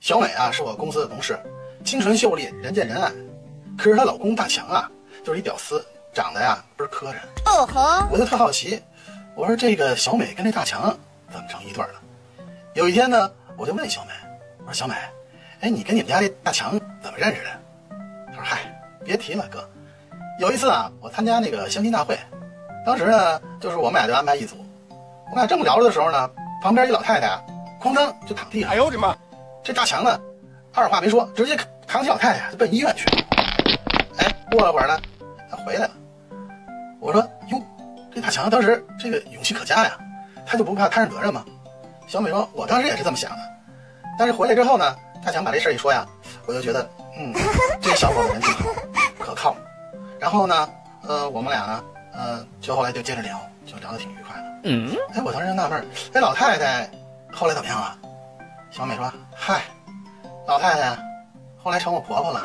小美啊，是我公司的同事，清纯秀丽，人见人爱。可是她老公大强啊，就是一屌丝，长得呀倍儿磕碜。哦吼！我就特好奇，我说这个小美跟这大强怎么成一对了？有一天呢，我就问小美，我说小美，哎，你跟你们家这大强怎么认识的？她说嗨，别提了，哥。有一次啊，我参加那个相亲大会，当时呢，就是我们俩就安排一组。我们俩正聊着的时候呢，旁边一老太太啊，哐当就躺地上。哎呦我的妈！这大强呢，二话没说，直接扛起老太太就奔医院去了。哎，过了会儿呢，他回来了。我说哟，这大强当时这个勇气可嘉呀，他就不怕摊上责任吗？小美说，我当时也是这么想的。但是回来之后呢，大强把这事儿一说呀，我就觉得，嗯，这小伙子人挺好，可靠。然后呢，呃，我们俩呢，呃，就后来就接着聊，就聊得挺愉快的。嗯，哎，我当时就纳闷，这老太太后来怎么样了？小美说：“嗨，老太太，后来成我婆婆了。”